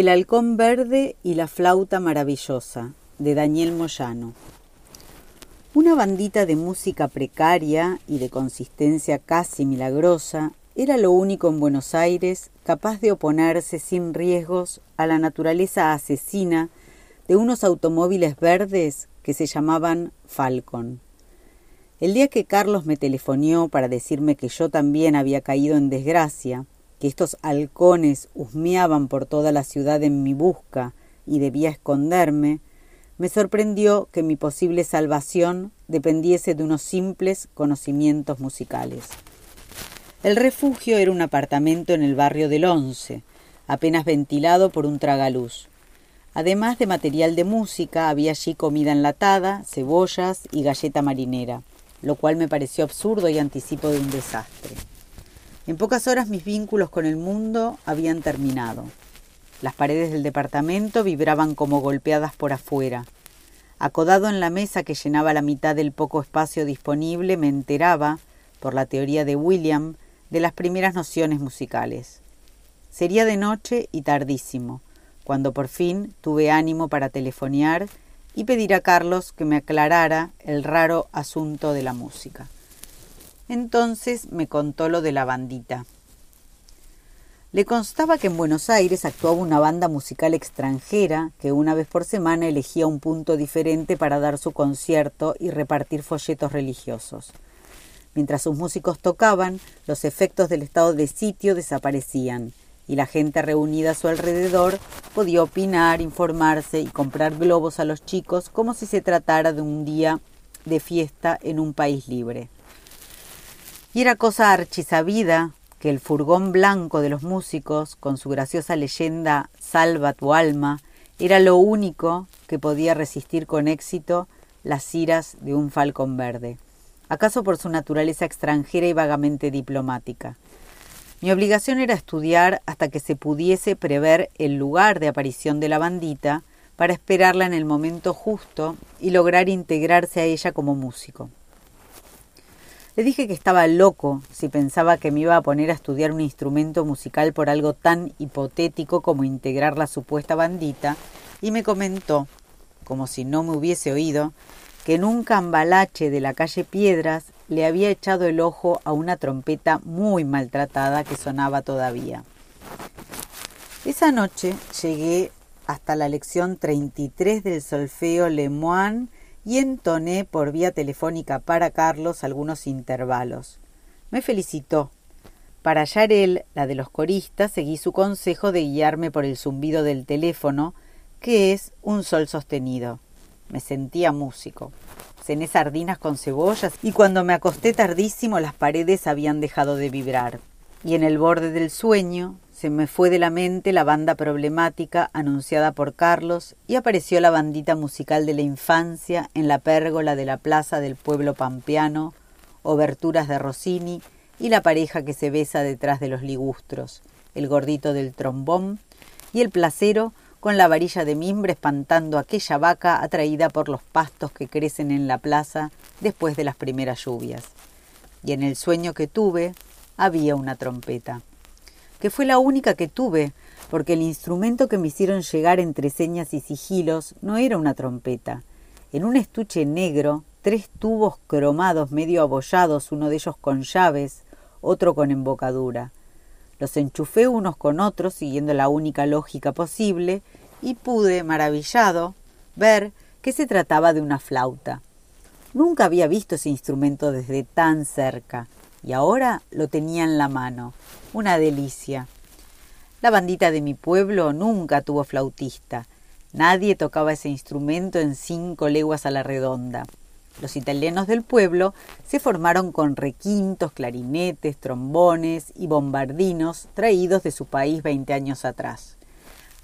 El halcón verde y la flauta maravillosa, de Daniel Moyano. Una bandita de música precaria y de consistencia casi milagrosa era lo único en Buenos Aires capaz de oponerse sin riesgos a la naturaleza asesina de unos automóviles verdes que se llamaban Falcon. El día que Carlos me telefonió para decirme que yo también había caído en desgracia, que estos halcones husmeaban por toda la ciudad en mi busca y debía esconderme, me sorprendió que mi posible salvación dependiese de unos simples conocimientos musicales. El refugio era un apartamento en el barrio del Once, apenas ventilado por un tragaluz. Además de material de música, había allí comida enlatada, cebollas y galleta marinera, lo cual me pareció absurdo y anticipo de un desastre. En pocas horas mis vínculos con el mundo habían terminado. Las paredes del departamento vibraban como golpeadas por afuera. Acodado en la mesa que llenaba la mitad del poco espacio disponible, me enteraba, por la teoría de William, de las primeras nociones musicales. Sería de noche y tardísimo, cuando por fin tuve ánimo para telefonear y pedir a Carlos que me aclarara el raro asunto de la música. Entonces me contó lo de la bandita. Le constaba que en Buenos Aires actuaba una banda musical extranjera que una vez por semana elegía un punto diferente para dar su concierto y repartir folletos religiosos. Mientras sus músicos tocaban, los efectos del estado de sitio desaparecían y la gente reunida a su alrededor podía opinar, informarse y comprar globos a los chicos como si se tratara de un día de fiesta en un país libre. Y era cosa archisabida que el furgón blanco de los músicos, con su graciosa leyenda Salva tu alma, era lo único que podía resistir con éxito las iras de un falcón verde, acaso por su naturaleza extranjera y vagamente diplomática. Mi obligación era estudiar hasta que se pudiese prever el lugar de aparición de la bandita para esperarla en el momento justo y lograr integrarse a ella como músico. Le dije que estaba loco si pensaba que me iba a poner a estudiar un instrumento musical por algo tan hipotético como integrar la supuesta bandita, y me comentó, como si no me hubiese oído, que en un cambalache de la calle Piedras le había echado el ojo a una trompeta muy maltratada que sonaba todavía. Esa noche llegué hasta la lección 33 del solfeo Lemoine y entoné por vía telefónica para Carlos algunos intervalos. Me felicitó. Para él, la de los coristas, seguí su consejo de guiarme por el zumbido del teléfono, que es un sol sostenido. Me sentía músico. Cené sardinas con cebollas y cuando me acosté tardísimo las paredes habían dejado de vibrar. Y en el borde del sueño, se me fue de la mente la banda problemática anunciada por Carlos y apareció la bandita musical de la infancia en la pérgola de la plaza del pueblo pampeano, oberturas de Rossini y la pareja que se besa detrás de los ligustros, el gordito del trombón y el placero con la varilla de mimbre espantando aquella vaca atraída por los pastos que crecen en la plaza después de las primeras lluvias. Y en el sueño que tuve había una trompeta que fue la única que tuve, porque el instrumento que me hicieron llegar entre señas y sigilos no era una trompeta. En un estuche negro, tres tubos cromados medio abollados, uno de ellos con llaves, otro con embocadura. Los enchufé unos con otros, siguiendo la única lógica posible, y pude, maravillado, ver que se trataba de una flauta. Nunca había visto ese instrumento desde tan cerca y ahora lo tenía en la mano. Una delicia. La bandita de mi pueblo nunca tuvo flautista. Nadie tocaba ese instrumento en cinco leguas a la redonda. Los italianos del pueblo se formaron con requintos, clarinetes, trombones y bombardinos traídos de su país veinte años atrás.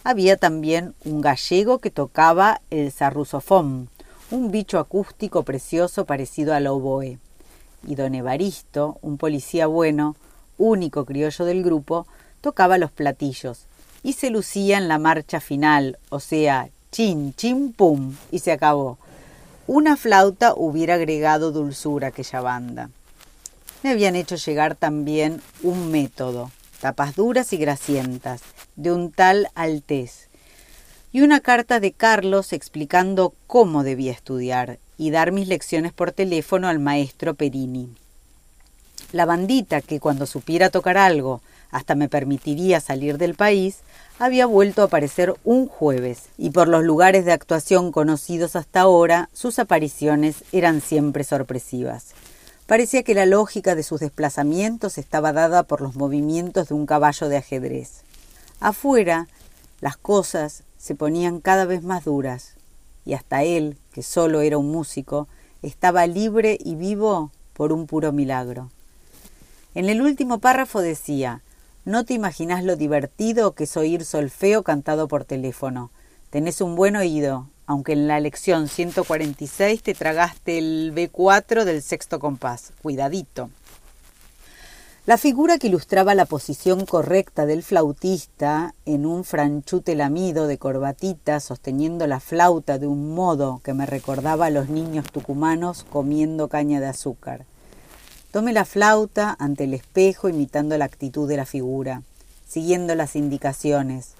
Había también un gallego que tocaba el sarrusofón, un bicho acústico precioso parecido al oboe y don Evaristo, un policía bueno, único criollo del grupo, tocaba los platillos y se lucía en la marcha final, o sea, chin, chin, pum, y se acabó. Una flauta hubiera agregado dulzura a aquella banda. Me habían hecho llegar también un método, tapas duras y grasientas, de un tal altez, y una carta de Carlos explicando cómo debía estudiar y dar mis lecciones por teléfono al maestro Perini. La bandita, que cuando supiera tocar algo hasta me permitiría salir del país, había vuelto a aparecer un jueves, y por los lugares de actuación conocidos hasta ahora, sus apariciones eran siempre sorpresivas. Parecía que la lógica de sus desplazamientos estaba dada por los movimientos de un caballo de ajedrez. Afuera, las cosas se ponían cada vez más duras, y hasta él, que solo era un músico, estaba libre y vivo por un puro milagro. En el último párrafo decía No te imaginas lo divertido que es oír solfeo cantado por teléfono. Tenés un buen oído, aunque en la lección 146 te tragaste el B4 del sexto compás. Cuidadito. La figura que ilustraba la posición correcta del flautista en un franchute lamido de corbatita sosteniendo la flauta de un modo que me recordaba a los niños tucumanos comiendo caña de azúcar. Tomé la flauta ante el espejo imitando la actitud de la figura, siguiendo las indicaciones,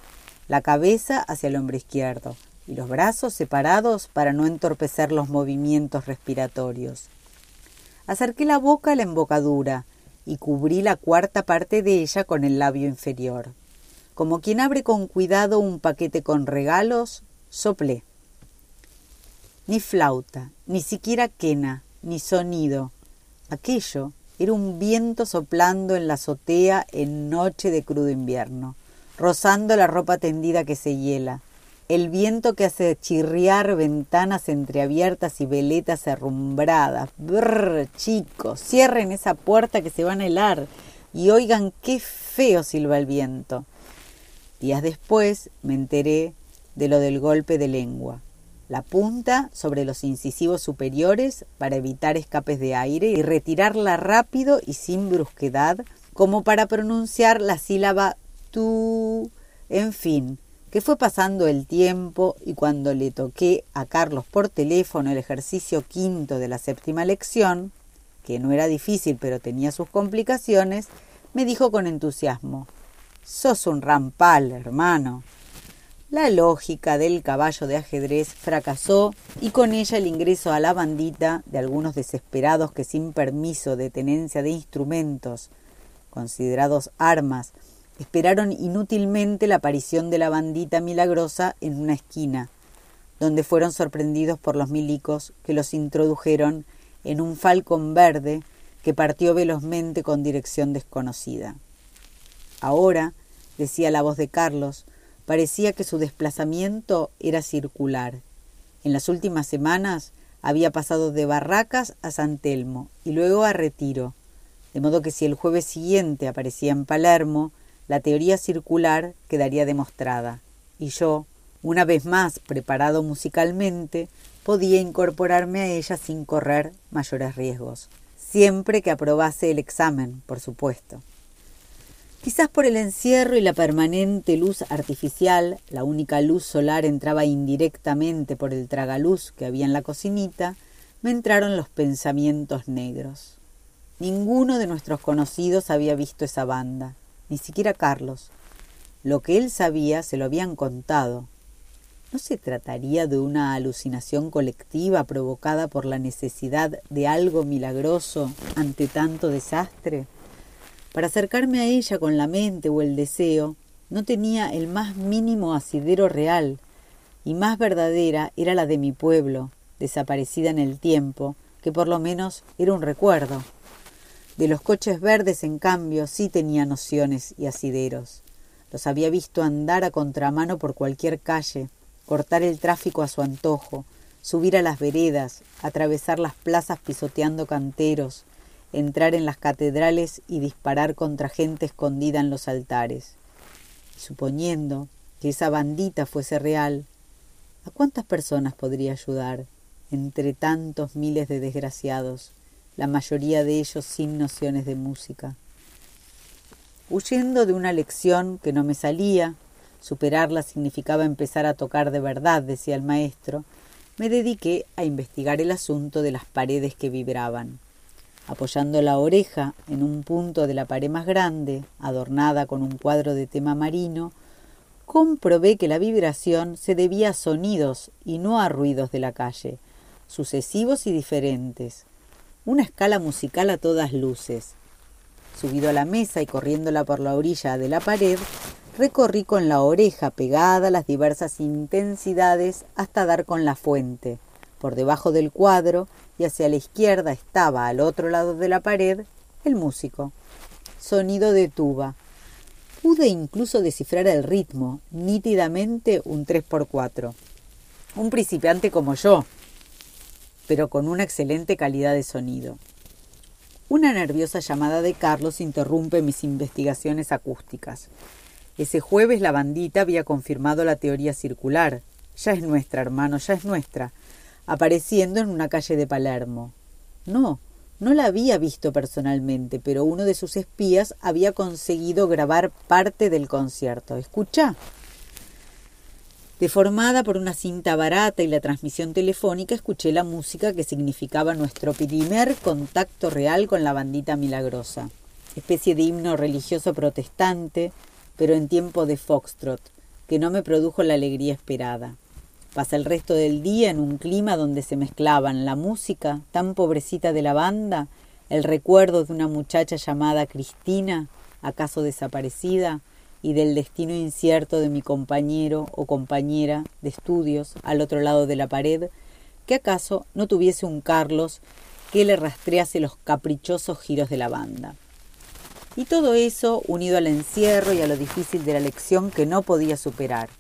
la cabeza hacia el hombro izquierdo y los brazos separados para no entorpecer los movimientos respiratorios. Acerqué la boca a la embocadura, y cubrí la cuarta parte de ella con el labio inferior. Como quien abre con cuidado un paquete con regalos, soplé. Ni flauta, ni siquiera quena, ni sonido. Aquello era un viento soplando en la azotea en noche de crudo invierno, rozando la ropa tendida que se hiela, el viento que hace chirriar ventanas entreabiertas y veletas herrumbradas. Brr, chicos, cierren esa puerta que se van a helar y oigan qué feo silba el viento. Días después me enteré de lo del golpe de lengua. La punta sobre los incisivos superiores para evitar escapes de aire y retirarla rápido y sin brusquedad como para pronunciar la sílaba tú. En fin, que fue pasando el tiempo y cuando le toqué a Carlos por teléfono el ejercicio quinto de la séptima lección, que no era difícil pero tenía sus complicaciones, me dijo con entusiasmo, Sos un rampal, hermano. La lógica del caballo de ajedrez fracasó y con ella el ingreso a la bandita de algunos desesperados que sin permiso de tenencia de instrumentos, considerados armas, esperaron inútilmente la aparición de la bandita milagrosa en una esquina, donde fueron sorprendidos por los milicos que los introdujeron en un falcón verde que partió velozmente con dirección desconocida. Ahora, decía la voz de Carlos, parecía que su desplazamiento era circular. En las últimas semanas había pasado de Barracas a San Telmo y luego a Retiro, de modo que si el jueves siguiente aparecía en Palermo, la teoría circular quedaría demostrada, y yo, una vez más preparado musicalmente, podía incorporarme a ella sin correr mayores riesgos, siempre que aprobase el examen, por supuesto. Quizás por el encierro y la permanente luz artificial, la única luz solar entraba indirectamente por el tragaluz que había en la cocinita, me entraron los pensamientos negros. Ninguno de nuestros conocidos había visto esa banda, ni siquiera Carlos. Lo que él sabía se lo habían contado. ¿No se trataría de una alucinación colectiva provocada por la necesidad de algo milagroso ante tanto desastre? Para acercarme a ella con la mente o el deseo, no tenía el más mínimo asidero real, y más verdadera era la de mi pueblo, desaparecida en el tiempo, que por lo menos era un recuerdo. De los coches verdes, en cambio, sí tenía nociones y asideros. Los había visto andar a contramano por cualquier calle, cortar el tráfico a su antojo, subir a las veredas, atravesar las plazas pisoteando canteros, entrar en las catedrales y disparar contra gente escondida en los altares. Suponiendo que esa bandita fuese real, ¿a cuántas personas podría ayudar entre tantos miles de desgraciados? La mayoría de ellos sin nociones de música. Huyendo de una lección que no me salía, superarla significaba empezar a tocar de verdad, decía el maestro, me dediqué a investigar el asunto de las paredes que vibraban. Apoyando la oreja en un punto de la pared más grande, adornada con un cuadro de tema marino, comprobé que la vibración se debía a sonidos y no a ruidos de la calle, sucesivos y diferentes. Una escala musical a todas luces. Subido a la mesa y corriéndola por la orilla de la pared, recorrí con la oreja pegada las diversas intensidades hasta dar con la fuente. Por debajo del cuadro y hacia la izquierda estaba al otro lado de la pared el músico. Sonido de tuba, Pude incluso descifrar el ritmo, nítidamente un 3x4. Un principiante como yo, pero con una excelente calidad de sonido. Una nerviosa llamada de Carlos interrumpe mis investigaciones acústicas. Ese jueves la bandita había confirmado la teoría circular. Ya es nuestra, hermano, ya es nuestra. Apareciendo en una calle de Palermo. No, no la había visto personalmente, pero uno de sus espías había conseguido grabar parte del concierto. Escucha. Deformada por una cinta barata y la transmisión telefónica, escuché la música que significaba nuestro primer contacto real con la bandita milagrosa. Especie de himno religioso protestante, pero en tiempo de foxtrot, que no me produjo la alegría esperada. Pasa el resto del día en un clima donde se mezclaban la música tan pobrecita de la banda, el recuerdo de una muchacha llamada Cristina, acaso desaparecida, y del destino incierto de mi compañero o compañera de estudios al otro lado de la pared, que acaso no tuviese un Carlos que le rastrease los caprichosos giros de la banda. Y todo eso unido al encierro y a lo difícil de la lección que no podía superar.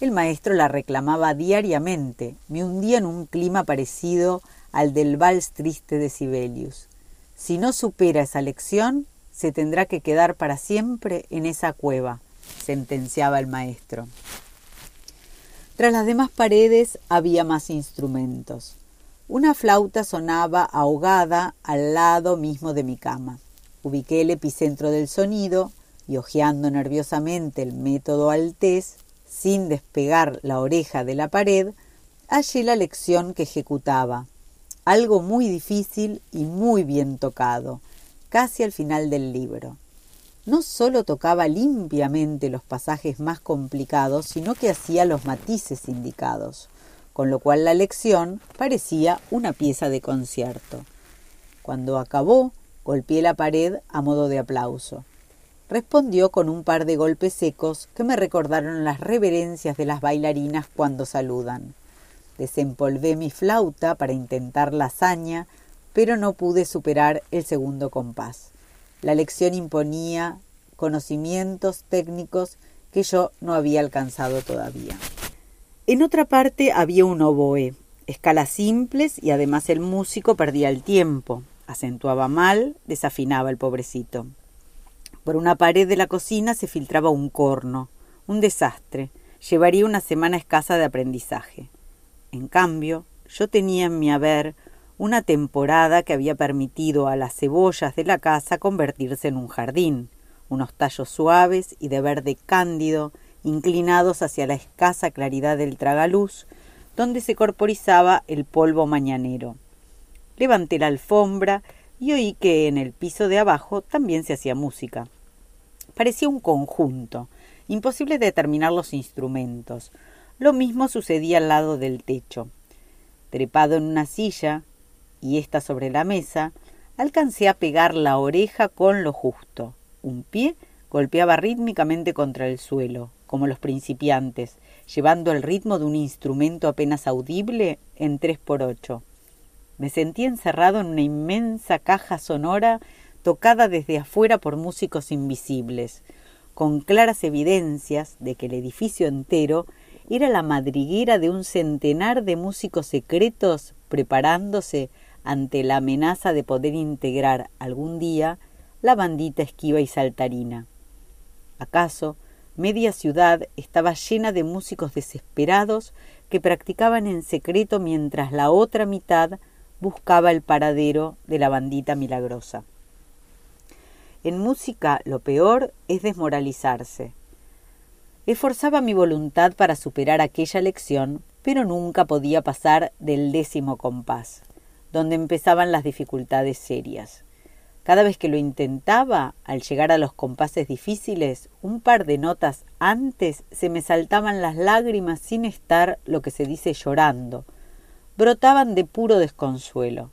El maestro la reclamaba diariamente, me hundía en un clima parecido al del vals triste de Sibelius. Si no supera esa lección, se tendrá que quedar para siempre en esa cueva, sentenciaba el maestro. Tras las demás paredes había más instrumentos. Una flauta sonaba ahogada al lado mismo de mi cama. Ubiqué el epicentro del sonido y, hojeando nerviosamente el método Altés, sin despegar la oreja de la pared, hallé la lección que ejecutaba, algo muy difícil y muy bien tocado, casi al final del libro. No sólo tocaba limpiamente los pasajes más complicados, sino que hacía los matices indicados, con lo cual la lección parecía una pieza de concierto. Cuando acabó, golpeé la pared a modo de aplauso respondió con un par de golpes secos que me recordaron las reverencias de las bailarinas cuando saludan. Desempolvé mi flauta para intentar la hazaña, pero no pude superar el segundo compás. La lección imponía conocimientos técnicos que yo no había alcanzado todavía. En otra parte había un oboe, escalas simples y además el músico perdía el tiempo, acentuaba mal, desafinaba el pobrecito. Por una pared de la cocina se filtraba un corno, un desastre. Llevaría una semana escasa de aprendizaje. En cambio, yo tenía en mi haber una temporada que había permitido a las cebollas de la casa convertirse en un jardín, unos tallos suaves y de verde cándido, inclinados hacia la escasa claridad del tragaluz, donde se corporizaba el polvo mañanero. Levanté la alfombra y oí que en el piso de abajo también se hacía música. Parecía un conjunto, imposible determinar los instrumentos. Lo mismo sucedía al lado del techo. Trepado en una silla, y ésta sobre la mesa, alcancé a pegar la oreja con lo justo. Un pie golpeaba rítmicamente contra el suelo, como los principiantes, llevando el ritmo de un instrumento apenas audible en tres por ocho. Me sentí encerrado en una inmensa caja sonora tocada desde afuera por músicos invisibles, con claras evidencias de que el edificio entero era la madriguera de un centenar de músicos secretos preparándose ante la amenaza de poder integrar algún día la bandita esquiva y saltarina. ¿Acaso media ciudad estaba llena de músicos desesperados que practicaban en secreto mientras la otra mitad buscaba el paradero de la bandita milagrosa? En música lo peor es desmoralizarse. Esforzaba mi voluntad para superar aquella lección, pero nunca podía pasar del décimo compás, donde empezaban las dificultades serias. Cada vez que lo intentaba, al llegar a los compases difíciles, un par de notas antes se me saltaban las lágrimas sin estar lo que se dice llorando. Brotaban de puro desconsuelo.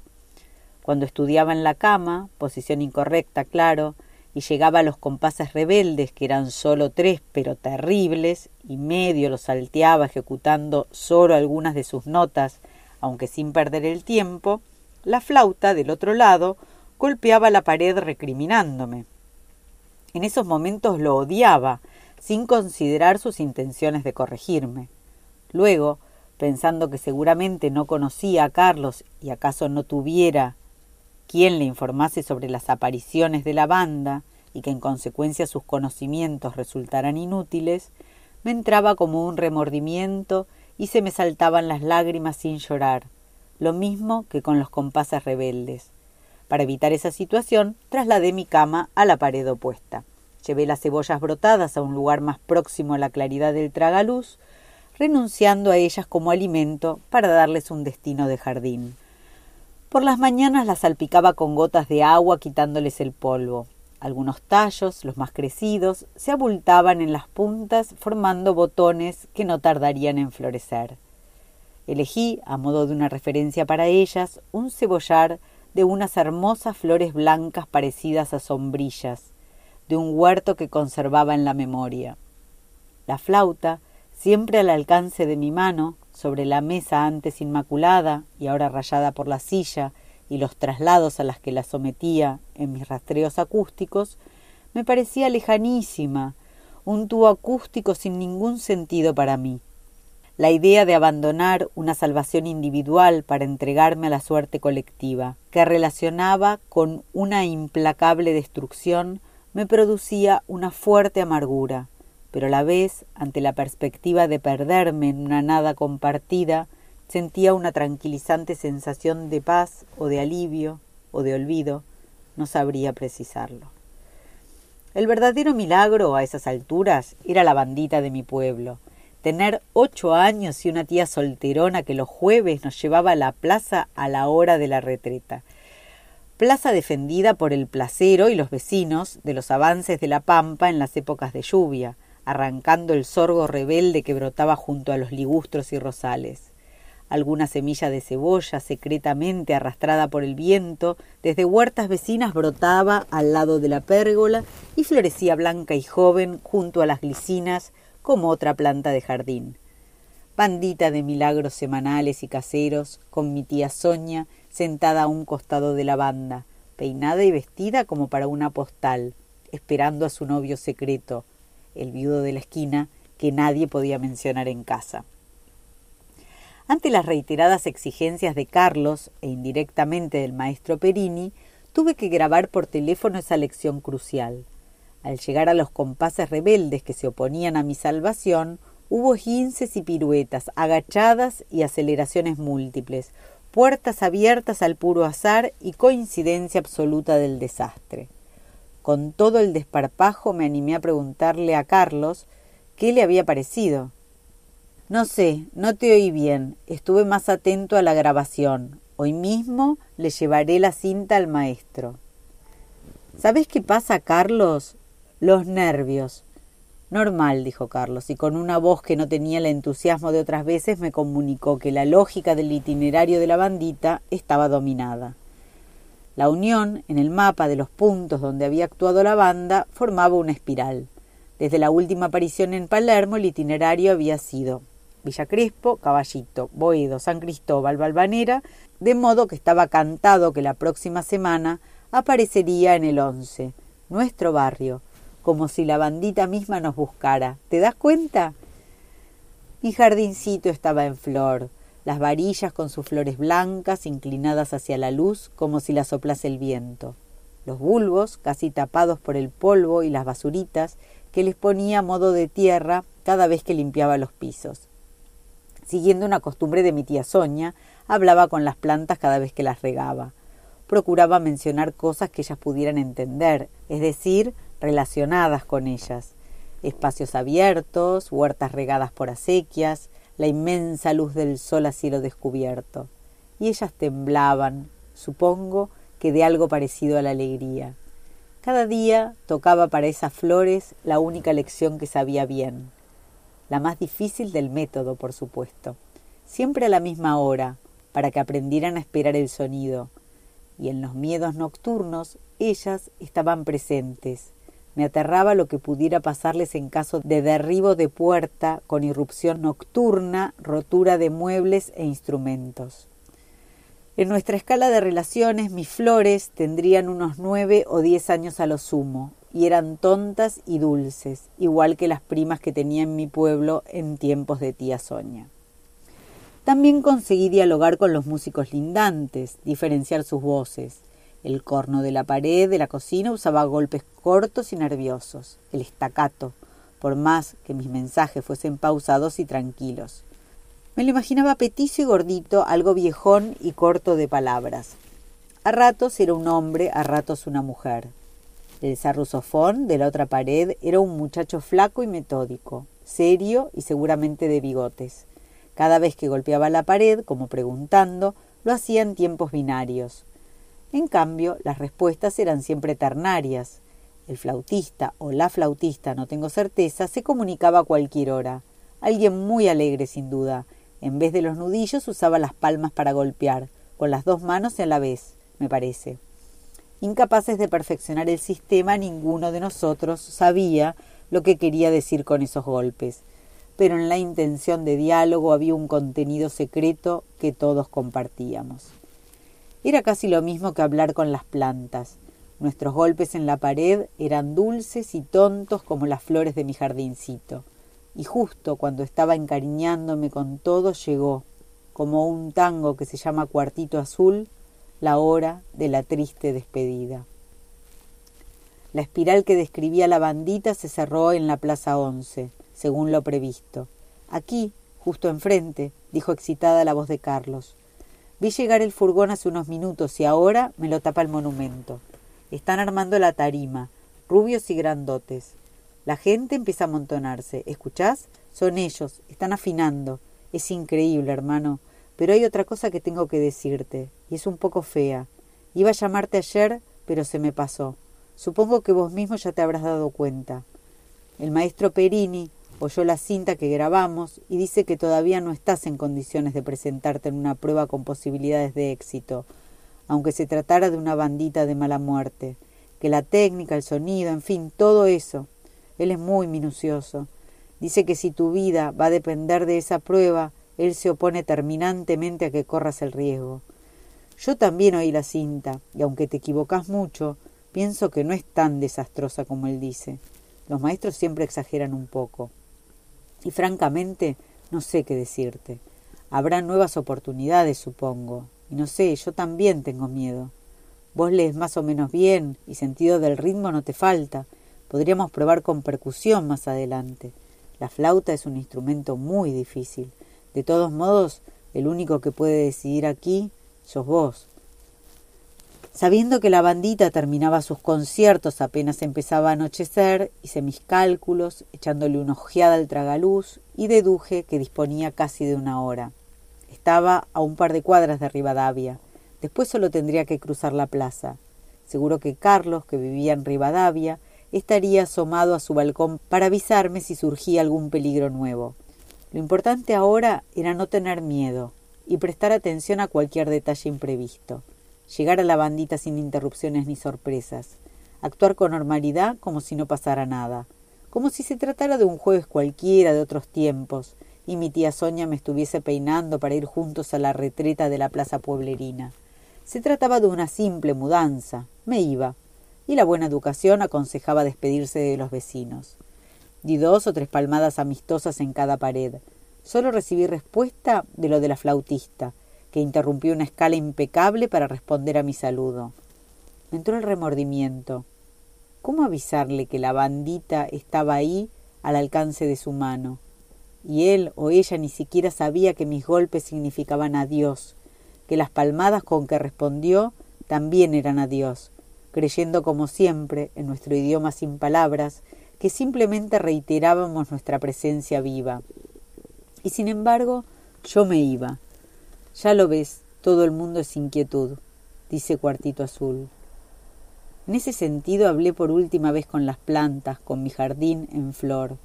Cuando estudiaba en la cama, posición incorrecta, claro, y llegaba a los compases rebeldes, que eran solo tres, pero terribles, y medio los salteaba ejecutando solo algunas de sus notas, aunque sin perder el tiempo, la flauta, del otro lado, golpeaba la pared recriminándome. En esos momentos lo odiaba, sin considerar sus intenciones de corregirme. Luego, pensando que seguramente no conocía a Carlos y acaso no tuviera quien le informase sobre las apariciones de la banda y que en consecuencia sus conocimientos resultaran inútiles, me entraba como un remordimiento y se me saltaban las lágrimas sin llorar, lo mismo que con los compases rebeldes. Para evitar esa situación, trasladé mi cama a la pared opuesta. Llevé las cebollas brotadas a un lugar más próximo a la claridad del tragaluz, renunciando a ellas como alimento para darles un destino de jardín. Por las mañanas las salpicaba con gotas de agua quitándoles el polvo. Algunos tallos, los más crecidos, se abultaban en las puntas formando botones que no tardarían en florecer. Elegí, a modo de una referencia para ellas, un cebollar de unas hermosas flores blancas parecidas a sombrillas, de un huerto que conservaba en la memoria. La flauta, siempre al alcance de mi mano, sobre la mesa antes inmaculada y ahora rayada por la silla y los traslados a las que la sometía en mis rastreos acústicos, me parecía lejanísima, un tubo acústico sin ningún sentido para mí. La idea de abandonar una salvación individual para entregarme a la suerte colectiva, que relacionaba con una implacable destrucción, me producía una fuerte amargura, pero a la vez, ante la perspectiva de perderme en una nada compartida, sentía una tranquilizante sensación de paz o de alivio o de olvido, no sabría precisarlo. El verdadero milagro a esas alturas era la bandita de mi pueblo, tener ocho años y una tía solterona que los jueves nos llevaba a la plaza a la hora de la retreta. Plaza defendida por el placero y los vecinos de los avances de la pampa en las épocas de lluvia, arrancando el sorgo rebelde que brotaba junto a los ligustros y rosales. Alguna semilla de cebolla, secretamente arrastrada por el viento, desde huertas vecinas brotaba al lado de la pérgola y florecía blanca y joven junto a las glicinas como otra planta de jardín. Bandita de milagros semanales y caseros, con mi tía Soña sentada a un costado de la banda, peinada y vestida como para una postal, esperando a su novio secreto, el viudo de la esquina, que nadie podía mencionar en casa. Ante las reiteradas exigencias de Carlos e indirectamente del maestro Perini, tuve que grabar por teléfono esa lección crucial. Al llegar a los compases rebeldes que se oponían a mi salvación, hubo ginces y piruetas, agachadas y aceleraciones múltiples, puertas abiertas al puro azar y coincidencia absoluta del desastre. Con todo el desparpajo me animé a preguntarle a Carlos qué le había parecido. No sé, no te oí bien, estuve más atento a la grabación. Hoy mismo le llevaré la cinta al maestro. ¿Sabes qué pasa, Carlos? Los nervios. Normal, dijo Carlos, y con una voz que no tenía el entusiasmo de otras veces me comunicó que la lógica del itinerario de la bandita estaba dominada. La unión, en el mapa de los puntos donde había actuado la banda, formaba una espiral. Desde la última aparición en Palermo, el itinerario había sido Villa Crespo, Caballito, Boedo, San Cristóbal, Valvanera, de modo que estaba cantado que la próxima semana aparecería en el once, nuestro barrio, como si la bandita misma nos buscara. ¿Te das cuenta? Mi jardincito estaba en flor, las varillas con sus flores blancas inclinadas hacia la luz como si las soplase el viento, los bulbos casi tapados por el polvo y las basuritas que les ponía a modo de tierra cada vez que limpiaba los pisos. Siguiendo una costumbre de mi tía Soña, hablaba con las plantas cada vez que las regaba. Procuraba mencionar cosas que ellas pudieran entender, es decir, relacionadas con ellas. Espacios abiertos, huertas regadas por acequias, la inmensa luz del sol a cielo descubierto. Y ellas temblaban, supongo que de algo parecido a la alegría. Cada día tocaba para esas flores la única lección que sabía bien, la más difícil del método, por supuesto, siempre a la misma hora, para que aprendieran a esperar el sonido, y en los miedos nocturnos ellas estaban presentes. Me aterraba lo que pudiera pasarles en caso de derribo de puerta con irrupción nocturna, rotura de muebles e instrumentos. En nuestra escala de relaciones, mis flores tendrían unos nueve o diez años a lo sumo, y eran tontas y dulces, igual que las primas que tenía en mi pueblo en tiempos de tía Soña. También conseguí dialogar con los músicos lindantes, diferenciar sus voces. El corno de la pared de la cocina usaba golpes cortos y nerviosos, el estacato, por más que mis mensajes fuesen pausados y tranquilos. Me lo imaginaba petizo y gordito, algo viejón y corto de palabras. A ratos era un hombre, a ratos una mujer. El sarrusofón de la otra pared era un muchacho flaco y metódico, serio y seguramente de bigotes. Cada vez que golpeaba la pared, como preguntando, lo hacía en tiempos binarios. En cambio, las respuestas eran siempre ternarias. El flautista o la flautista, no tengo certeza, se comunicaba a cualquier hora. Alguien muy alegre, sin duda, en vez de los nudillos usaba las palmas para golpear, con las dos manos a la vez, me parece. Incapaces de perfeccionar el sistema, ninguno de nosotros sabía lo que quería decir con esos golpes, pero en la intención de diálogo había un contenido secreto que todos compartíamos. Era casi lo mismo que hablar con las plantas. Nuestros golpes en la pared eran dulces y tontos como las flores de mi jardincito y justo cuando estaba encariñándome con todo llegó, como un tango que se llama Cuartito Azul, la hora de la triste despedida. La espiral que describía la bandita se cerró en la Plaza Once, según lo previsto. Aquí, justo enfrente, dijo excitada la voz de Carlos. Vi llegar el furgón hace unos minutos y ahora me lo tapa el monumento. Están armando la tarima, rubios y grandotes. La gente empieza a amontonarse. ¿Escuchás? Son ellos. Están afinando. Es increíble, hermano. Pero hay otra cosa que tengo que decirte, y es un poco fea. Iba a llamarte ayer, pero se me pasó. Supongo que vos mismo ya te habrás dado cuenta. El maestro Perini oyó la cinta que grabamos y dice que todavía no estás en condiciones de presentarte en una prueba con posibilidades de éxito, aunque se tratara de una bandita de mala muerte, que la técnica, el sonido, en fin, todo eso, él es muy minucioso. Dice que si tu vida va a depender de esa prueba, él se opone terminantemente a que corras el riesgo. Yo también oí la cinta, y aunque te equivocas mucho, pienso que no es tan desastrosa como él dice. Los maestros siempre exageran un poco. Y francamente, no sé qué decirte. Habrá nuevas oportunidades, supongo. Y no sé, yo también tengo miedo. Vos lees más o menos bien, y sentido del ritmo no te falta, Podríamos probar con percusión más adelante. La flauta es un instrumento muy difícil. De todos modos, el único que puede decidir aquí sos vos. Sabiendo que la bandita terminaba sus conciertos apenas empezaba a anochecer, hice mis cálculos, echándole una ojeada al tragaluz, y deduje que disponía casi de una hora. Estaba a un par de cuadras de Rivadavia. Después solo tendría que cruzar la plaza. Seguro que Carlos, que vivía en Rivadavia, estaría asomado a su balcón para avisarme si surgía algún peligro nuevo. Lo importante ahora era no tener miedo y prestar atención a cualquier detalle imprevisto, llegar a la bandita sin interrupciones ni sorpresas, actuar con normalidad como si no pasara nada, como si se tratara de un jueves cualquiera de otros tiempos, y mi tía Sonia me estuviese peinando para ir juntos a la retreta de la plaza pueblerina. Se trataba de una simple mudanza. Me iba, y la buena educación aconsejaba despedirse de los vecinos. Di dos o tres palmadas amistosas en cada pared. Solo recibí respuesta de lo de la flautista, que interrumpió una escala impecable para responder a mi saludo. Me entró el remordimiento. ¿Cómo avisarle que la bandita estaba ahí al alcance de su mano? Y él o ella ni siquiera sabía que mis golpes significaban adiós, que las palmadas con que respondió también eran adiós, creyendo como siempre, en nuestro idioma sin palabras, que simplemente reiterábamos nuestra presencia viva. Y sin embargo, yo me iba. Ya lo ves, todo el mundo es inquietud. dice Cuartito Azul. En ese sentido hablé por última vez con las plantas, con mi jardín en flor.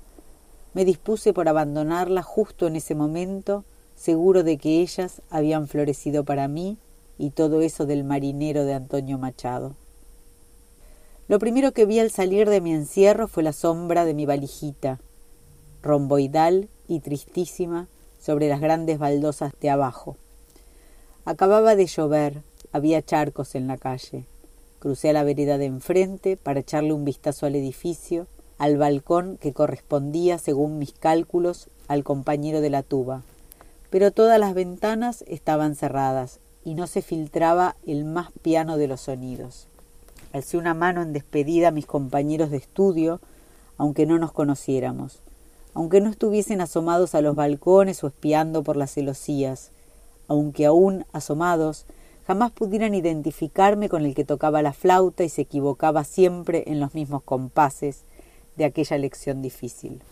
Me dispuse por abandonarlas justo en ese momento, seguro de que ellas habían florecido para mí y todo eso del marinero de Antonio Machado. Lo primero que vi al salir de mi encierro fue la sombra de mi valijita, romboidal y tristísima, sobre las grandes baldosas de abajo. Acababa de llover, había charcos en la calle. Crucé a la vereda de enfrente para echarle un vistazo al edificio, al balcón que correspondía, según mis cálculos, al compañero de la tuba. Pero todas las ventanas estaban cerradas y no se filtraba el más piano de los sonidos. Alcé una mano en despedida a mis compañeros de estudio, aunque no nos conociéramos, aunque no estuviesen asomados a los balcones o espiando por las celosías, aunque aún asomados jamás pudieran identificarme con el que tocaba la flauta y se equivocaba siempre en los mismos compases de aquella lección difícil.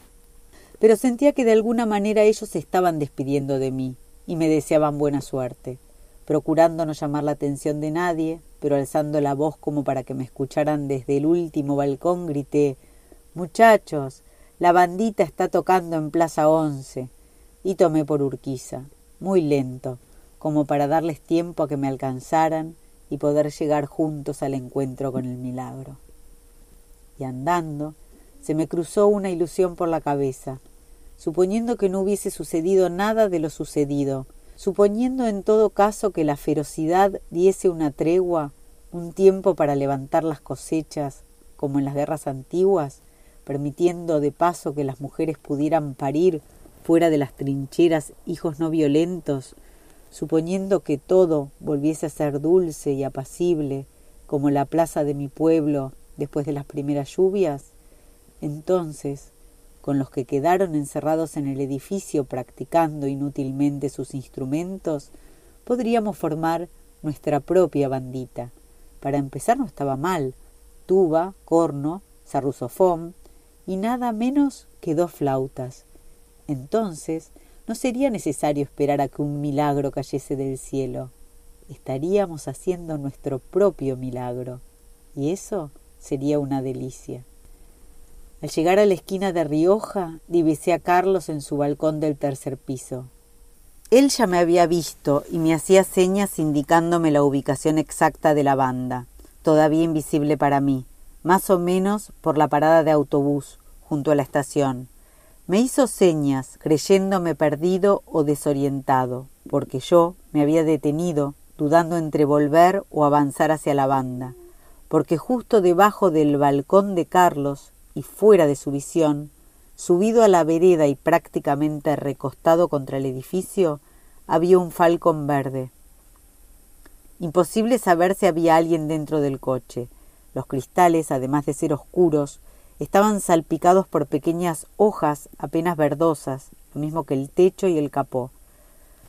Pero sentía que de alguna manera ellos se estaban despidiendo de mí y me deseaban buena suerte procurando no llamar la atención de nadie, pero alzando la voz como para que me escucharan desde el último balcón, grité Muchachos, la bandita está tocando en Plaza Once. Y tomé por Urquiza, muy lento, como para darles tiempo a que me alcanzaran y poder llegar juntos al encuentro con el milagro. Y andando, se me cruzó una ilusión por la cabeza, suponiendo que no hubiese sucedido nada de lo sucedido, suponiendo en todo caso que la ferocidad diese una tregua, un tiempo para levantar las cosechas, como en las guerras antiguas, permitiendo de paso que las mujeres pudieran parir fuera de las trincheras hijos no violentos, suponiendo que todo volviese a ser dulce y apacible, como la plaza de mi pueblo después de las primeras lluvias, entonces con los que quedaron encerrados en el edificio practicando inútilmente sus instrumentos, podríamos formar nuestra propia bandita. Para empezar no estaba mal, tuba, corno, sarrusofón y nada menos que dos flautas. Entonces no sería necesario esperar a que un milagro cayese del cielo. Estaríamos haciendo nuestro propio milagro. Y eso sería una delicia. Al llegar a la esquina de Rioja, divisé a Carlos en su balcón del tercer piso. Él ya me había visto y me hacía señas indicándome la ubicación exacta de la banda, todavía invisible para mí, más o menos por la parada de autobús, junto a la estación. Me hizo señas, creyéndome perdido o desorientado, porque yo me había detenido, dudando entre volver o avanzar hacia la banda, porque justo debajo del balcón de Carlos y fuera de su visión, subido a la vereda y prácticamente recostado contra el edificio, había un falcón verde. Imposible saber si había alguien dentro del coche. Los cristales, además de ser oscuros, estaban salpicados por pequeñas hojas apenas verdosas, lo mismo que el techo y el capó.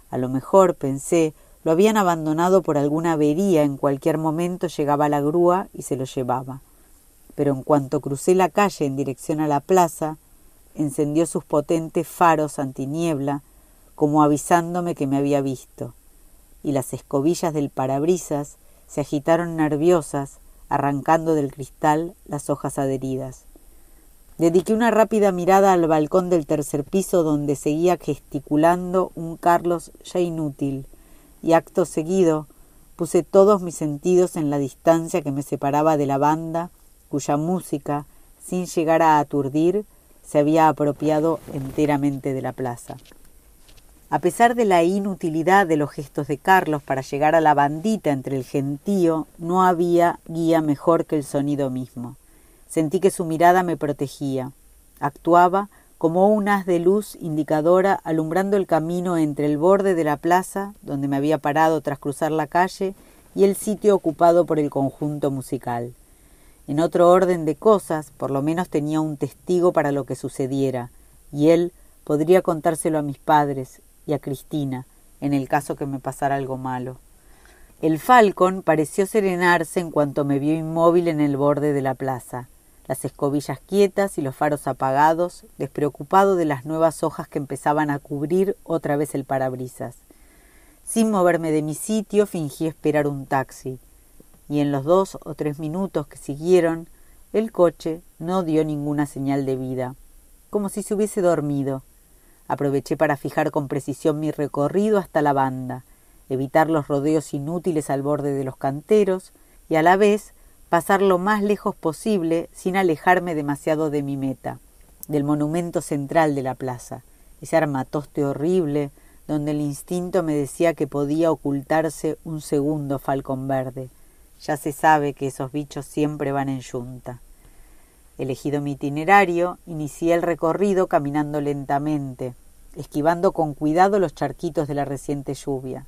A lo mejor, pensé, lo habían abandonado por alguna avería, en cualquier momento llegaba la grúa y se lo llevaba pero en cuanto crucé la calle en dirección a la plaza, encendió sus potentes faros antiniebla, como avisándome que me había visto, y las escobillas del parabrisas se agitaron nerviosas, arrancando del cristal las hojas adheridas. Dediqué una rápida mirada al balcón del tercer piso donde seguía gesticulando un Carlos ya inútil, y acto seguido puse todos mis sentidos en la distancia que me separaba de la banda cuya música, sin llegar a aturdir, se había apropiado enteramente de la plaza. A pesar de la inutilidad de los gestos de Carlos para llegar a la bandita entre el gentío, no había guía mejor que el sonido mismo. Sentí que su mirada me protegía. Actuaba como un haz de luz indicadora alumbrando el camino entre el borde de la plaza, donde me había parado tras cruzar la calle, y el sitio ocupado por el conjunto musical. En otro orden de cosas, por lo menos tenía un testigo para lo que sucediera, y él podría contárselo a mis padres y a Cristina, en el caso que me pasara algo malo. El falcón pareció serenarse en cuanto me vio inmóvil en el borde de la plaza, las escobillas quietas y los faros apagados, despreocupado de las nuevas hojas que empezaban a cubrir otra vez el parabrisas. Sin moverme de mi sitio, fingí esperar un taxi. y en los dos o tres minutos que siguieron, el coche no dio ninguna señal de vida, como si se hubiese dormido. Aproveché para fijar con precisión mi recorrido hasta la banda, evitar los rodeos inútiles al borde de los canteros y a la vez pasar lo más lejos posible sin alejarme demasiado de mi meta, del monumento central de la plaza, ese armatoste horrible donde el instinto me decía que podía ocultarse un segundo falcón verde. Ya se sabe que esos bichos siempre van en yunta. Elegido mi itinerario, inicié el recorrido caminando lentamente, esquivando con cuidado los charquitos de la reciente lluvia.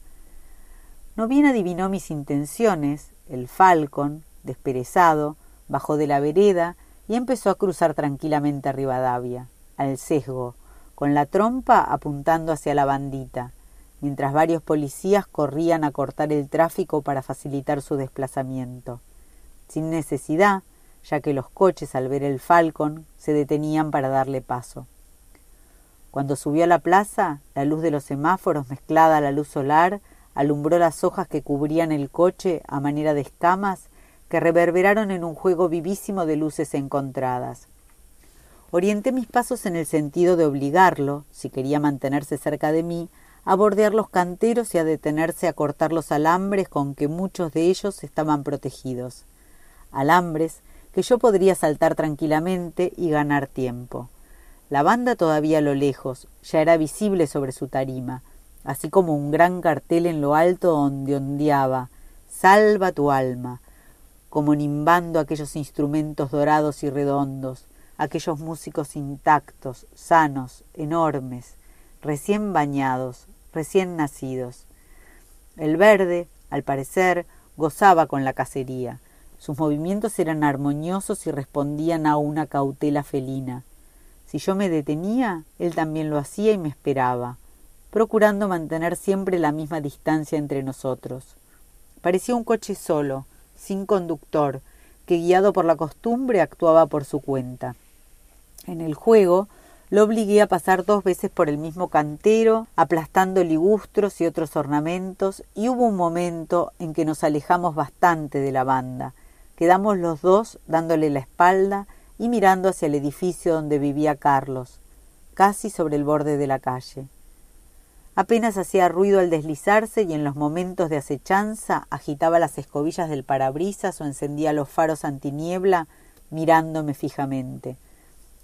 No bien adivinó mis intenciones, el falcón, desperezado, bajó de la vereda y empezó a cruzar tranquilamente a Rivadavia, al sesgo, con la trompa apuntando hacia la bandita, mientras varios policías corrían a cortar el tráfico para facilitar su desplazamiento. Sin necesidad, ya que los coches al ver el Falcon se detenían para darle paso. Cuando subió a la plaza, la luz de los semáforos mezclada a la luz solar alumbró las hojas que cubrían el coche a manera de escamas que reverberaron en un juego vivísimo de luces encontradas. Orienté mis pasos en el sentido de obligarlo, si quería mantenerse cerca de mí, a bordear los canteros y a detenerse a cortar los alambres con que muchos de ellos estaban protegidos. Alambres que yo podría saltar tranquilamente y ganar tiempo. La banda todavía a lo lejos, ya era visible sobre su tarima, así como un gran cartel en lo alto donde ondeaba Salva tu alma, como nimbando aquellos instrumentos dorados y redondos, aquellos músicos intactos, sanos, enormes, recién bañados, recién nacidos. El verde, al parecer, gozaba con la cacería. Sus movimientos eran armoniosos y respondían a una cautela felina. Si yo me detenía, él también lo hacía y me esperaba, procurando mantener siempre la misma distancia entre nosotros. Parecía un coche solo, sin conductor, que guiado por la costumbre actuaba por su cuenta. En el juego lo obligué a pasar dos veces por el mismo cantero, aplastando ligustros y otros ornamentos, y hubo un momento en que nos alejamos bastante de la banda. Quedamos los dos dándole la espalda y mirando hacia el edificio donde vivía Carlos, casi sobre el borde de la calle. Apenas hacía ruido al deslizarse y en los momentos de acechanza agitaba las escobillas del parabrisas o encendía los faros antiniebla mirándome fijamente.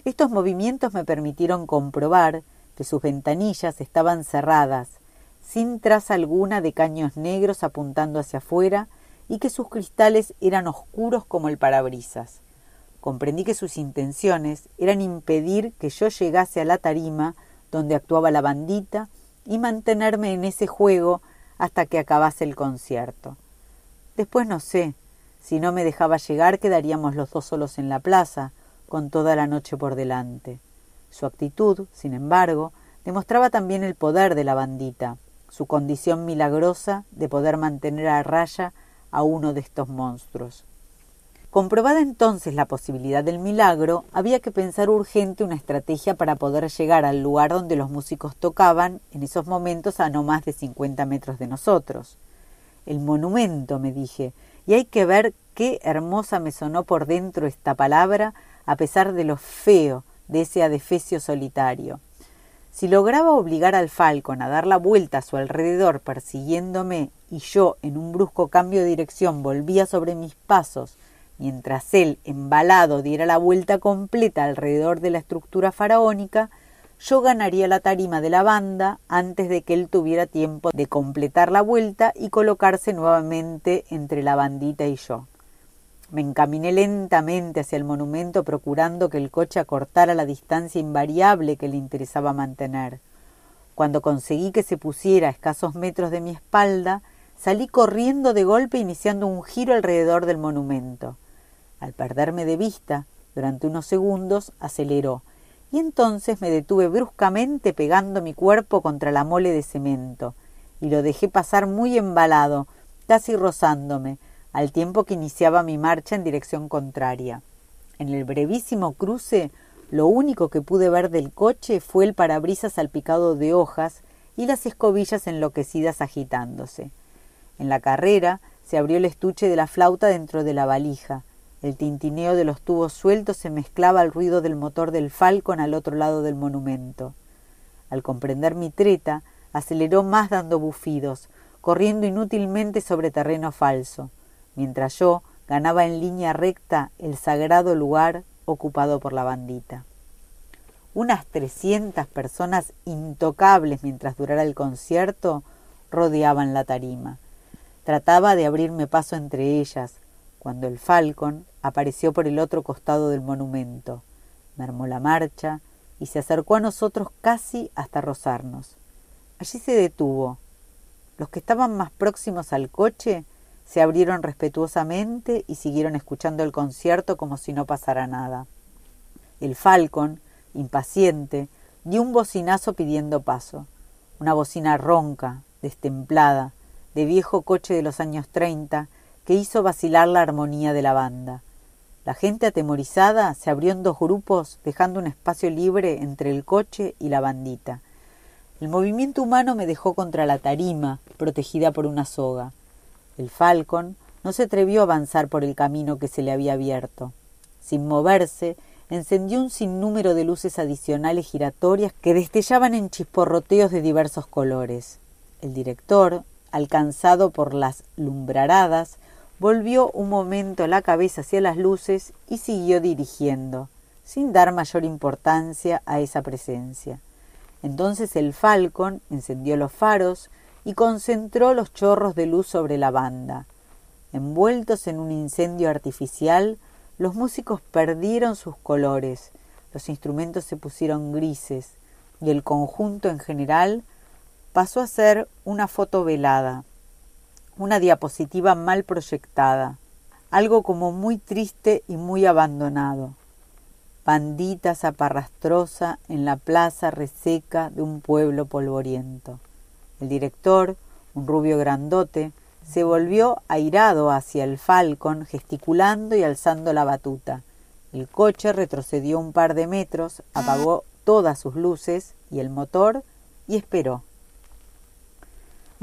Estos movimientos me permitieron comprobar que sus ventanillas estaban cerradas, sin traza alguna de caños negros apuntando hacia afuera, y que sus cristales eran oscuros como el parabrisas. Comprendí que sus intenciones eran impedir que yo llegase a la tarima donde actuaba la bandita y mantenerme en ese juego hasta que acabase el concierto. Después no sé, si no me dejaba llegar quedaríamos los dos solos en la plaza, con toda la noche por delante. Su actitud, sin embargo, demostraba también el poder de la bandita, su condición milagrosa de poder mantener a raya a uno de estos monstruos. Comprobada entonces la posibilidad del milagro, había que pensar urgente una estrategia para poder llegar al lugar donde los músicos tocaban, en esos momentos a no más de cincuenta metros de nosotros. El monumento, me dije, y hay que ver qué hermosa me sonó por dentro esta palabra a pesar de lo feo de ese adefesio solitario. Si lograba obligar al falcón a dar la vuelta a su alrededor persiguiéndome y yo en un brusco cambio de dirección volvía sobre mis pasos, mientras él, embalado, diera la vuelta completa alrededor de la estructura faraónica, yo ganaría la tarima de la banda antes de que él tuviera tiempo de completar la vuelta y colocarse nuevamente entre la bandita y yo. Me encaminé lentamente hacia el monumento procurando que el coche acortara la distancia invariable que le interesaba mantener. Cuando conseguí que se pusiera a escasos metros de mi espalda, salí corriendo de golpe iniciando un giro alrededor del monumento. Al perderme de vista, durante unos segundos, aceleró, y entonces me detuve bruscamente pegando mi cuerpo contra la mole de cemento, y lo dejé pasar muy embalado, casi rozándome, al tiempo que iniciaba mi marcha en dirección contraria. En el brevísimo cruce, lo único que pude ver del coche fue el parabrisas salpicado de hojas y las escobillas enloquecidas agitándose. En la carrera se abrió el estuche de la flauta dentro de la valija. El tintineo de los tubos sueltos se mezclaba al ruido del motor del Falcon al otro lado del monumento. Al comprender mi treta, aceleró más dando bufidos, corriendo inútilmente sobre terreno falso, mientras yo ganaba en línea recta el sagrado lugar ocupado por la bandita. Unas trescientas personas intocables mientras durara el concierto rodeaban la tarima. Trataba de abrirme paso entre ellas, cuando el Falcon apareció por el otro costado del monumento, mermó la marcha y se acercó a nosotros casi hasta rozarnos. Allí se detuvo. Los que estaban más próximos al coche se abrieron respetuosamente y siguieron escuchando el concierto como si no pasara nada. El Falcon, impaciente, dio un bocinazo pidiendo paso. Una bocina ronca, destemplada, de viejo coche de los años treinta, que hizo vacilar la armonía de la banda. La gente atemorizada se abrió en dos grupos, dejando un espacio libre entre el coche y la bandita. El movimiento humano me dejó contra la tarima, protegida por una soga. El Falcon no se atrevió a avanzar por el camino que se le había abierto. Sin moverse, encendió un sinnúmero de luces adicionales giratorias que destellaban en chisporroteos de diversos colores. El director, alcanzado por las lumbraradas, volvió un momento la cabeza hacia las luces y siguió dirigiendo, sin dar mayor importancia a esa presencia. Entonces el Falcon encendió los faros y concentró los chorros de luz sobre la banda. Envueltos en un incendio artificial, los músicos perdieron sus colores, los instrumentos se pusieron grises y el conjunto en general pasó a ser una foto velada, una diapositiva mal proyectada, algo como muy triste y muy abandonado. Bandita zaparrastrosa en la plaza reseca de un pueblo polvoriento. El director, un rubio grandote, se volvió airado hacia el Falcon, gesticulando y alzando la batuta. El coche retrocedió un par de metros, apagó todas sus luces y el motor y esperó.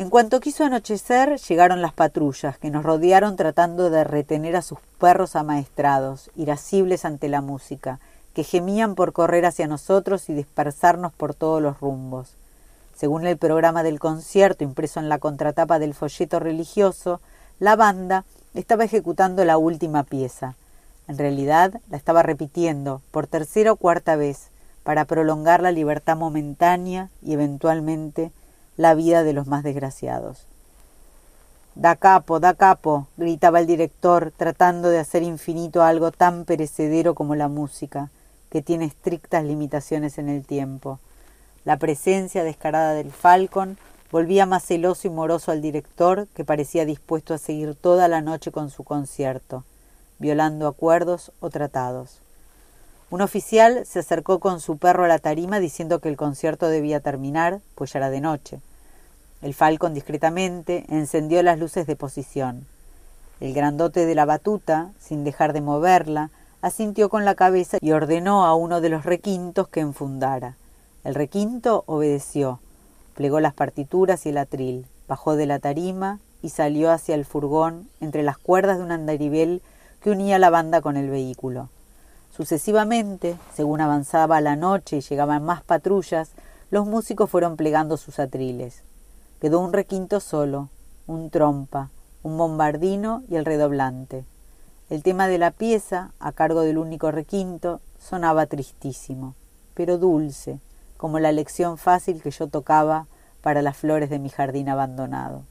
En cuanto quiso anochecer, llegaron las patrullas, que nos rodearon tratando de retener a sus perros amaestrados, irascibles ante la música, que gemían por correr hacia nosotros y dispersarnos por todos los rumbos. Según el programa del concierto impreso en la contratapa del folleto religioso, la banda estaba ejecutando la última pieza. En realidad la estaba repitiendo por tercera o cuarta vez, para prolongar la libertad momentánea y eventualmente la vida de los más desgraciados. Da capo, da capo, gritaba el director, tratando de hacer infinito algo tan perecedero como la música, que tiene estrictas limitaciones en el tiempo. La presencia descarada del Falcon volvía más celoso y moroso al director, que parecía dispuesto a seguir toda la noche con su concierto, violando acuerdos o tratados. Un oficial se acercó con su perro a la tarima diciendo que el concierto debía terminar, pues ya era de noche. El Falcon discretamente encendió las luces de posición. El grandote de la batuta, sin dejar de moverla, asintió con la cabeza y ordenó a uno de los requintos que enfundara. El requinto obedeció, plegó las partituras y el atril, bajó de la tarima y salió hacia el furgón entre las cuerdas de un andarivel que unía la banda con el vehículo. Sucesivamente, según avanzaba la noche y llegaban más patrullas, los músicos fueron plegando sus atriles. Quedó un requinto solo, un trompa, un bombardino y el redoblante. El tema de la pieza, a cargo del único requinto, sonaba tristísimo, pero dulce, como la lección fácil que yo tocaba para las flores de mi jardín abandonado.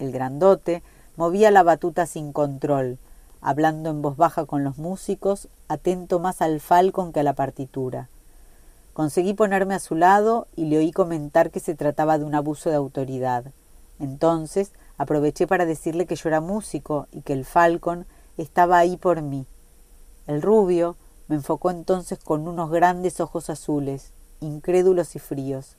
El grandote movía la batuta sin control, hablando en voz baja con los músicos, atento más al falcon que a la partitura. Conseguí ponerme a su lado y le oí comentar que se trataba de un abuso de autoridad. Entonces aproveché para decirle que yo era músico y que el Falcon estaba ahí por mí. El rubio me enfocó entonces con unos grandes ojos azules, incrédulos y fríos.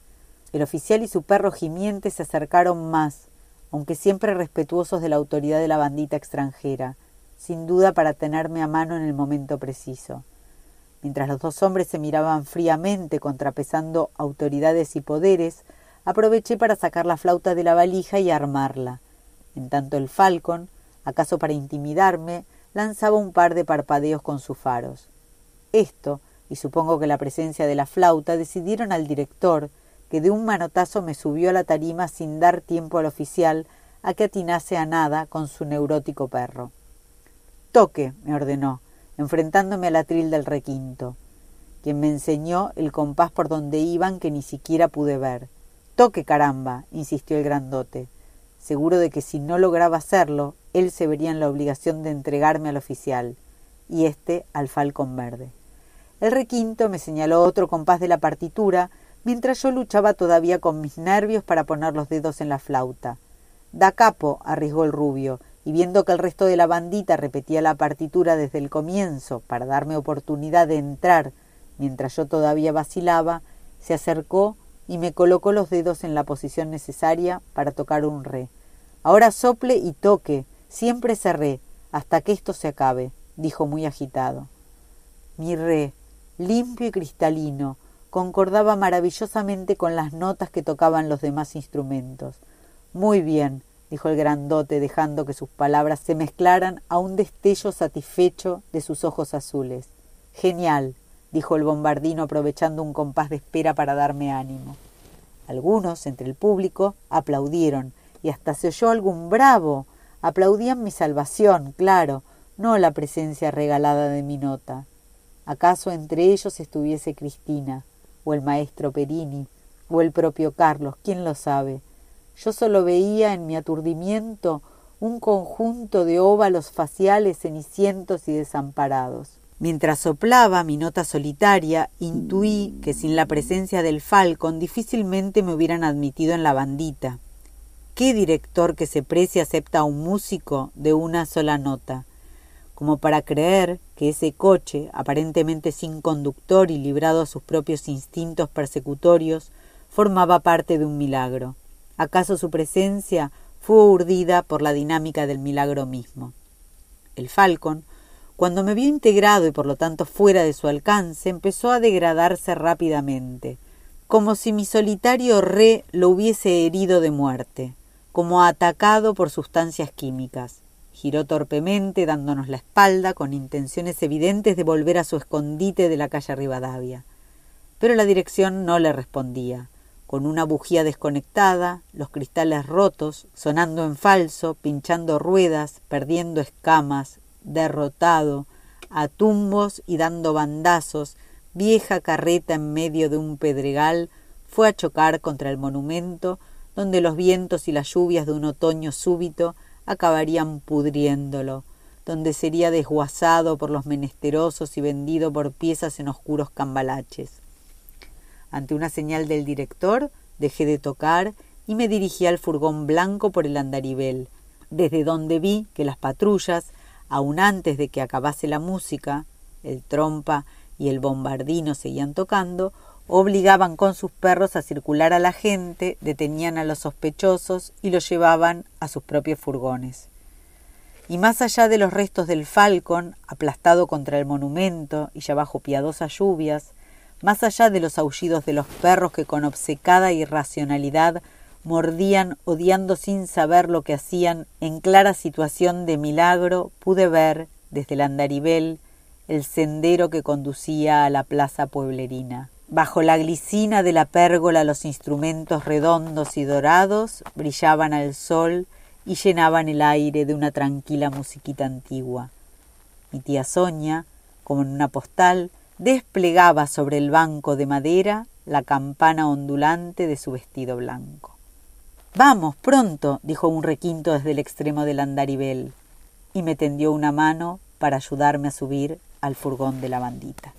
El oficial y su perro gimiente se acercaron más, aunque siempre respetuosos de la autoridad de la bandita extranjera, sin duda para tenerme a mano en el momento preciso. Mientras los dos hombres se miraban fríamente, contrapesando autoridades y poderes, aproveché para sacar la flauta de la valija y armarla. En tanto el falcon, acaso para intimidarme, lanzaba un par de parpadeos con sus faros. Esto, y supongo que la presencia de la flauta, decidieron al director, que de un manotazo me subió a la tarima sin dar tiempo al oficial a que atinase a nada con su neurótico perro. Toque, me ordenó, enfrentándome al atril del requinto, quien me enseñó el compás por donde iban que ni siquiera pude ver. Toque, caramba, insistió el grandote, seguro de que si no lograba hacerlo, él se vería en la obligación de entregarme al oficial, y éste al falcón verde. El requinto me señaló otro compás de la partitura, mientras yo luchaba todavía con mis nervios para poner los dedos en la flauta. Da capo, arriesgó el rubio, y viendo que el resto de la bandita repetía la partitura desde el comienzo para darme oportunidad de entrar mientras yo todavía vacilaba, se acercó y me colocó los dedos en la posición necesaria para tocar un re. Ahora sople y toque, siempre cerré, hasta que esto se acabe, dijo muy agitado. Mi re, limpio y cristalino, concordaba maravillosamente con las notas que tocaban los demás instrumentos. Muy bien, dijo el grandote, dejando que sus palabras se mezclaran a un destello satisfecho de sus ojos azules. Genial, dijo el bombardino aprovechando un compás de espera para darme ánimo. Algunos, entre el público, aplaudieron, y hasta se oyó algún bravo. Aplaudían mi salvación, claro, no la presencia regalada de mi nota. ¿Acaso entre ellos estuviese Cristina, o el maestro Perini, o el propio Carlos? ¿Quién lo sabe? Yo solo veía en mi aturdimiento un conjunto de óvalos faciales cenicientos y desamparados. Mientras soplaba mi nota solitaria, intuí que sin la presencia del Falcon difícilmente me hubieran admitido en la bandita. ¿Qué director que se precie acepta a un músico de una sola nota? Como para creer que ese coche, aparentemente sin conductor y librado a sus propios instintos persecutorios, formaba parte de un milagro. ¿Acaso su presencia fue urdida por la dinámica del milagro mismo? El Falcon, cuando me vio integrado y por lo tanto fuera de su alcance, empezó a degradarse rápidamente, como si mi solitario re lo hubiese herido de muerte, como atacado por sustancias químicas. Giró torpemente, dándonos la espalda, con intenciones evidentes de volver a su escondite de la calle Rivadavia. Pero la dirección no le respondía. Con una bujía desconectada, los cristales rotos, sonando en falso, pinchando ruedas, perdiendo escamas, derrotado, a tumbos y dando bandazos, vieja carreta en medio de un pedregal, fue a chocar contra el monumento, donde los vientos y las lluvias de un otoño súbito acabarían pudriéndolo, donde sería desguazado por los menesterosos y vendido por piezas en oscuros cambalaches. Ante una señal del director, dejé de tocar y me dirigí al furgón blanco por el andarivel, desde donde vi que las patrullas, aun antes de que acabase la música, el trompa y el bombardino seguían tocando, obligaban con sus perros a circular a la gente, detenían a los sospechosos y los llevaban a sus propios furgones. Y más allá de los restos del falcón, aplastado contra el monumento y ya bajo piadosas lluvias, más allá de los aullidos de los perros que con obcecada irracionalidad mordían odiando sin saber lo que hacían, en clara situación de milagro pude ver, desde el andarivel, el sendero que conducía a la plaza pueblerina. Bajo la glicina de la pérgola los instrumentos redondos y dorados brillaban al sol y llenaban el aire de una tranquila musiquita antigua. Mi tía Sonia, como en una postal, desplegaba sobre el banco de madera la campana ondulante de su vestido blanco. Vamos, pronto, dijo un requinto desde el extremo del andarivel, y me tendió una mano para ayudarme a subir al furgón de la bandita.